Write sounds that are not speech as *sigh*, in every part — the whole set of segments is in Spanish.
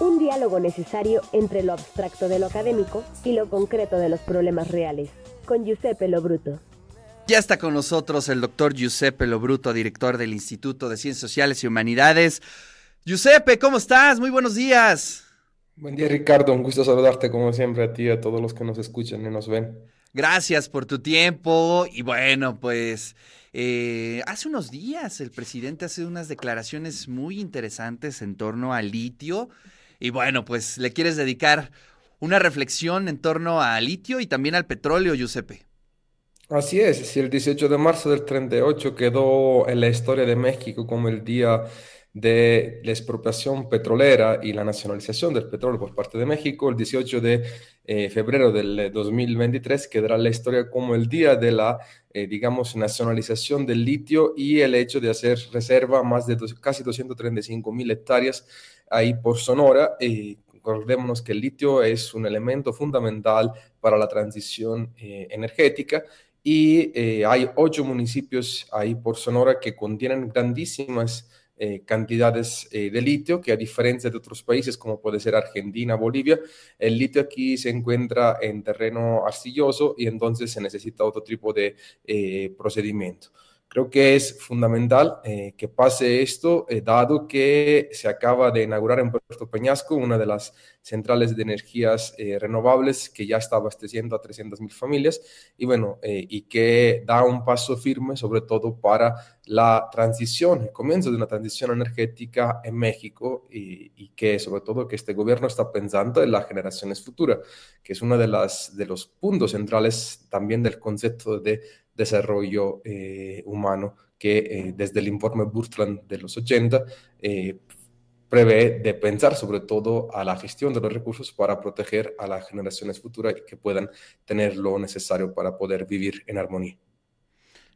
Un diálogo necesario entre lo abstracto de lo académico y lo concreto de los problemas reales. Con Giuseppe Lobruto. Ya está con nosotros el doctor Giuseppe Lobruto, director del Instituto de Ciencias Sociales y Humanidades. Giuseppe, ¿cómo estás? Muy buenos días. Buen día, Ricardo. Un gusto saludarte como siempre a ti y a todos los que nos escuchan y nos ven. Gracias por tu tiempo. Y bueno, pues eh, hace unos días el presidente hace unas declaraciones muy interesantes en torno al litio. Y bueno, pues le quieres dedicar una reflexión en torno al litio y también al petróleo, Giuseppe. Así es, si el 18 de marzo del 38 quedó en la historia de México como el día de la expropiación petrolera y la nacionalización del petróleo por parte de México, el 18 de eh, febrero del 2023 quedará la historia como el día de la, eh, digamos, nacionalización del litio y el hecho de hacer reserva más de casi 235 mil hectáreas ahí por Sonora. Eh, recordémonos que el litio es un elemento fundamental para la transición energética y eh, hay ocho municipios ahí por Sonora que contienen grandísimas eh, cantidades eh, de litio, que a diferencia de otros países como puede ser Argentina, Bolivia, el litio aquí se encuentra en terreno arcilloso y entonces se necesita otro tipo de procedimiento. Creo que es fundamental eh, que pase esto, eh, dado que se acaba de inaugurar en Puerto Peñasco una de las centrales de energías eh, renovables que ya está abasteciendo a 300.000 familias. Y bueno, y que da un paso firme sobre todo para la transición, el comienzo de una transición energética en México y, y, que sobre todo que este gobierno está pensando en las generaciones futuras, que es uno de, las, de los puntos centrales también del concepto de desarrollo eh, humano que eh, desde el informe Burtland de los 80 eh, prevé de pensar sobre todo a la gestión de los recursos para proteger a las generaciones futuras y que puedan tener lo necesario para poder vivir en armonía.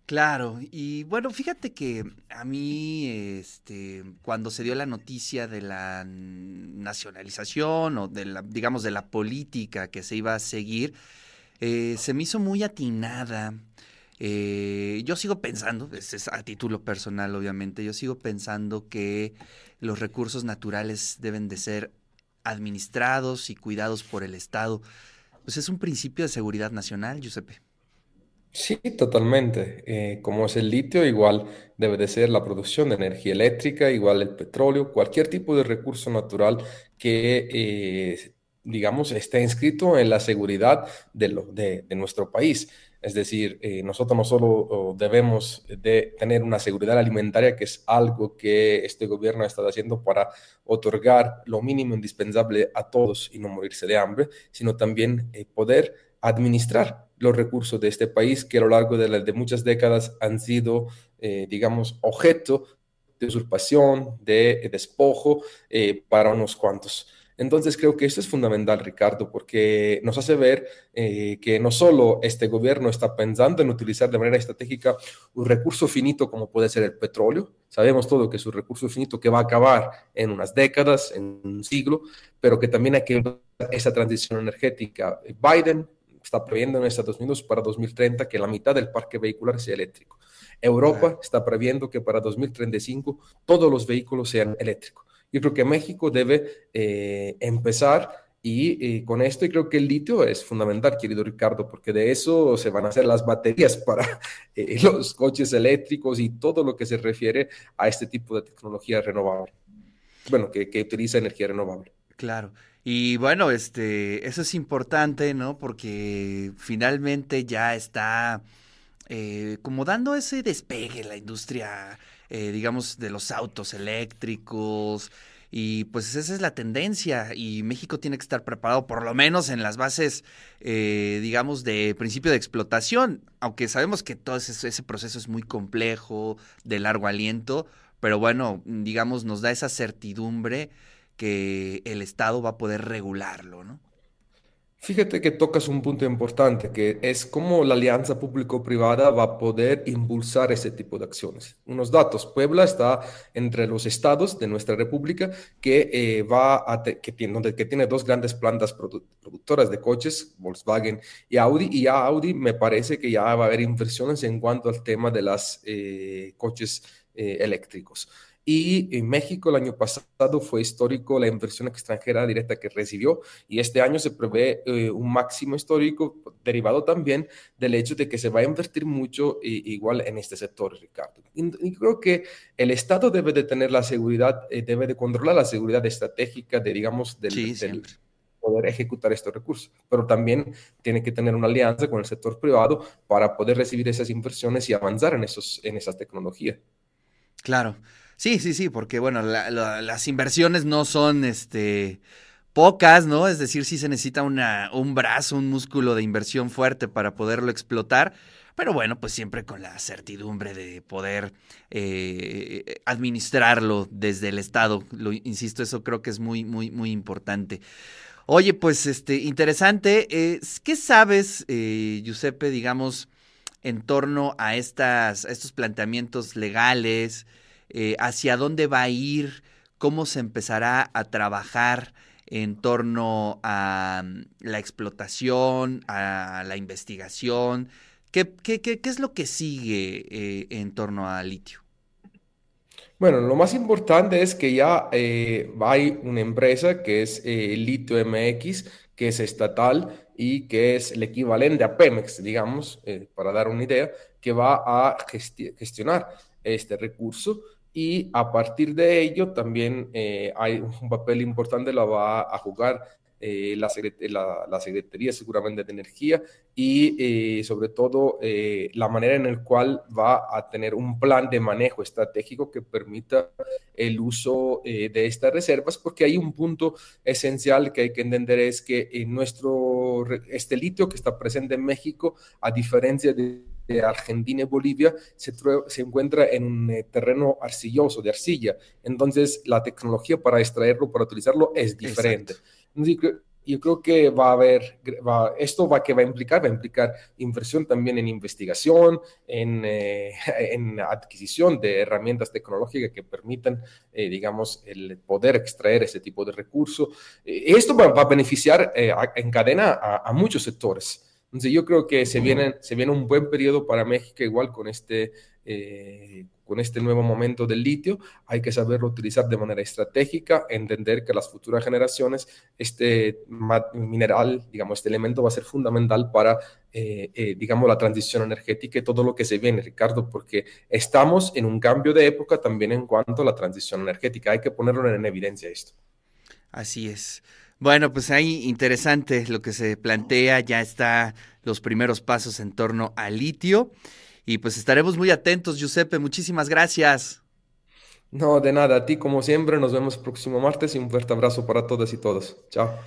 Claro, y bueno, fíjate que a mí, este, cuando se dio la noticia de la nacionalización o de la, digamos, de la política que se iba a seguir, se me hizo muy atinada eh, yo sigo pensando, es a título personal obviamente, yo sigo pensando que los recursos naturales deben de ser administrados y cuidados por el Estado. Pues es un principio de seguridad nacional, Giuseppe. Sí, totalmente. Eh, como es el litio, igual debe de ser la producción de energía eléctrica, igual el petróleo, cualquier tipo de recurso natural que, eh, digamos, esté inscrito en la seguridad de nuestro país. Es decir, eh, nosotros no solo debemos de tener una seguridad alimentaria, que es algo que este gobierno ha estado haciendo para otorgar lo mínimo indispensable a todos y no morirse de hambre, sino también eh, poder administrar los recursos de este país que a lo largo de, muchas décadas han sido, eh, digamos, objeto de usurpación, de despojo para unos cuantos. Entonces creo que esto es fundamental, Ricardo, porque nos hace ver eh, que no solo este gobierno está pensando en utilizar de manera estratégica un recurso finito como puede ser el petróleo, sabemos todo que es un recurso finito que va a acabar en unas décadas, en un siglo, pero que también hay que ver esa transición energética. Biden está previendo en Estados Unidos para 2030 que la mitad del parque vehicular sea eléctrico. Europa está previendo que para 2035 todos los vehículos sean eléctricos. Yo creo que México debe eh, empezar y con esto y creo que el litio es fundamental, querido Ricardo, porque de eso se van a hacer las baterías para *laughs* eh, los coches eléctricos y todo lo que se refiere a este tipo de tecnología renovable. Bueno, que, utiliza energía renovable. Claro. Y bueno, este, eso es importante, ¿no? Porque finalmente ya está eh, como dando ese despegue la industria eh, digamos, de los autos eléctricos. Y pues esa es la tendencia y México tiene que estar preparado por lo menos en las bases, eh, digamos, de principio de explotación, aunque sabemos que todo ese, ese proceso es muy complejo, de largo aliento, pero bueno, digamos, nos da esa certidumbre que el Estado va a poder regularlo, ¿no? Fíjate que tocas un punto importante, que es cómo la alianza público-privada va a poder impulsar ese tipo de acciones. Unos datos, Puebla está entre los estados de nuestra república que, eh, va a que, tiene, tiene dos grandes plantas productoras de coches, Volkswagen y Audi, y Audi me parece que ya va a haber inversiones en cuanto al tema de los eh, coches eh, eléctricos. Y en México el año pasado fue histórico la inversión extranjera directa que recibió y este año se prevé eh, un máximo histórico derivado también del hecho de que se va a invertir mucho igual en este sector, Ricardo. Y, creo que el Estado debe de tener la seguridad, eh, debe de controlar la seguridad estratégica de, digamos, del, del poder ejecutar estos recursos, pero también tiene que tener una alianza con el sector privado para poder recibir esas inversiones y avanzar en, esos, en esas tecnologías. Claro. Sí, sí, sí, porque bueno, las inversiones no son este pocas, ¿no? Es decir, sí se necesita una, un brazo, un músculo de inversión fuerte para poderlo explotar. Pero bueno, pues siempre con la certidumbre de poder eh, administrarlo desde el Estado. Lo insisto, eso creo que es muy, muy, muy importante. Oye, pues este, interesante. Eh, ¿Qué sabes, eh, Giuseppe, digamos, en torno a estas, a estos planteamientos legales? Eh, hacia dónde va a ir, cómo se empezará a trabajar en torno a mm, la explotación, a la investigación. ¿Qué, qué, qué, es lo que sigue eh, en torno a litio? Bueno, lo más importante es que ya eh, hay una empresa que es Litio MX, que es estatal y que es el equivalente a Pemex, digamos, para dar una idea, que va a gestionar este recurso y a partir de ello también eh, hay un papel importante, la va a jugar eh, la, la, Secretaría seguramente de Energía y eh, sobre todo la manera en la cual va a tener un plan de manejo estratégico que permita el uso de estas reservas, porque hay un punto esencial que hay que entender es que nuestro, este litio que está presente en México, a diferencia de de Argentina y Bolivia se, se encuentra en un eh, terreno arcilloso, de arcilla. Entonces, la tecnología para extraerlo, para utilizarlo, es diferente. yo creo que va a haber, esto va, que va a implicar, va a implicar inversión también en investigación, en, eh, *laughs* en adquisición de herramientas tecnológicas que permitan, eh, digamos, el poder extraer ese tipo de recursos. esto va, a beneficiar en cadena a, a muchos sectores. Entonces yo creo que se viene, se viene un buen periodo para México igual con este, eh, con este nuevo momento del litio. Hay que saberlo utilizar de manera estratégica, entender que las futuras generaciones este mineral, digamos, este elemento va a ser fundamental para, eh, eh, digamos, la transición energética y todo lo que se viene, Ricardo, porque estamos en un cambio de época también en cuanto a la transición energética. Hay que ponerlo en evidencia esto. Así es. Bueno, pues ahí interesante lo que se plantea, ya está los primeros pasos en torno al litio y pues estaremos muy atentos, Giuseppe, muchísimas gracias. No, de nada, a ti como siempre, nos vemos próximo martes y un fuerte abrazo para todas y todos. Chao.